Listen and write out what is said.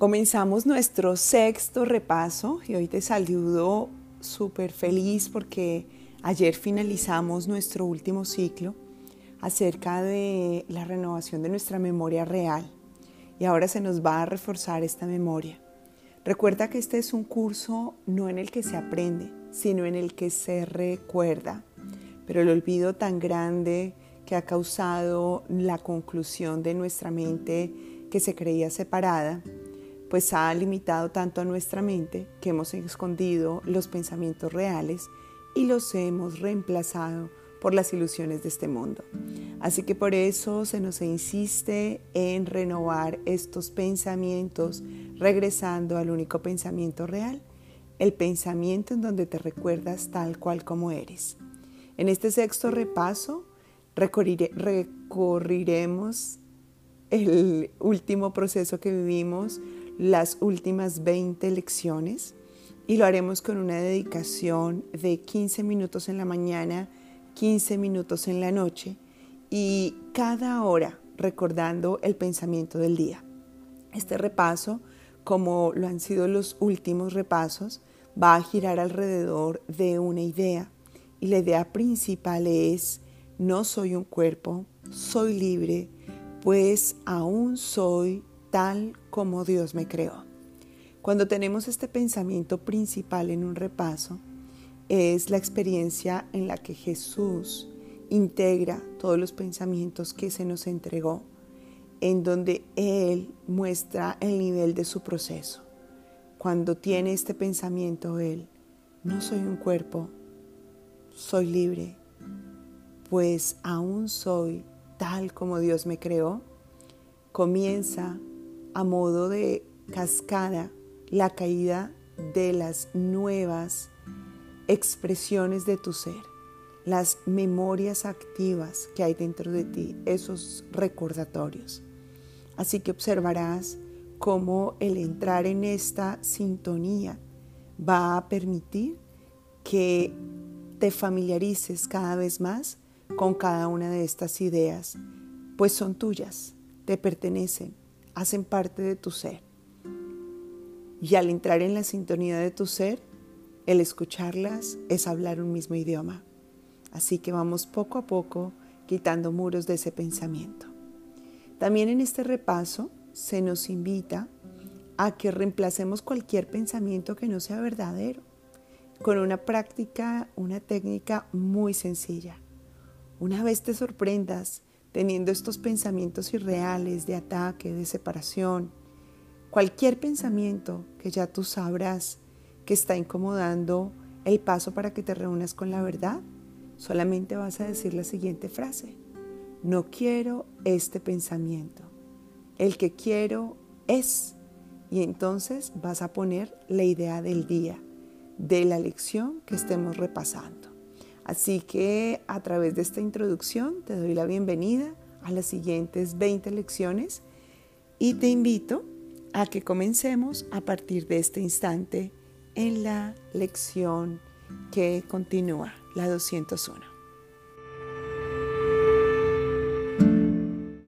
Comenzamos nuestro sexto repaso y hoy te saludo súper feliz porque ayer finalizamos nuestro último ciclo acerca de la renovación de nuestra memoria real y ahora se nos va a reforzar esta memoria. Recuerda que este es un curso no en el que se aprende, sino en el que se recuerda, pero el olvido tan grande que ha causado la conclusión de nuestra mente que se creía separada, pues ha limitado tanto a nuestra mente que hemos escondido los pensamientos reales y los hemos reemplazado por las ilusiones de este mundo. Así que por eso se nos insiste en renovar estos pensamientos regresando al único pensamiento real, el pensamiento en donde te recuerdas tal cual como eres. En este sexto repaso recorriremos el último proceso que vivimos las últimas 20 lecciones y lo haremos con una dedicación de 15 minutos en la mañana, 15 minutos en la noche y cada hora recordando el pensamiento del día. Este repaso, como lo han sido los últimos repasos, va a girar alrededor de una idea y la idea principal es no soy un cuerpo, soy libre, pues aún soy tal como Dios me creó. Cuando tenemos este pensamiento principal en un repaso, es la experiencia en la que Jesús integra todos los pensamientos que se nos entregó, en donde Él muestra el nivel de su proceso. Cuando tiene este pensamiento Él, no soy un cuerpo, soy libre, pues aún soy tal como Dios me creó, comienza a modo de cascada la caída de las nuevas expresiones de tu ser, las memorias activas que hay dentro de ti, esos recordatorios. Así que observarás cómo el entrar en esta sintonía va a permitir que te familiarices cada vez más con cada una de estas ideas, pues son tuyas, te pertenecen, hacen parte de tu ser. Y al entrar en la sintonía de tu ser, el escucharlas es hablar un mismo idioma. Así que vamos poco a poco quitando muros de ese pensamiento. También en este repaso se nos invita a que reemplacemos cualquier pensamiento que no sea verdadero con una práctica, una técnica muy sencilla. Una vez te sorprendas teniendo estos pensamientos irreales de ataque, de separación, cualquier pensamiento que ya tú sabrás que está incomodando el paso para que te reúnas con la verdad, solamente vas a decir la siguiente frase. No quiero este pensamiento. El que quiero es. Y entonces vas a poner la idea del día, de la lección que estemos repasando. Así que a través de esta introducción te doy la bienvenida a las siguientes 20 lecciones y te invito a que comencemos a partir de este instante en la lección que continúa, la 201.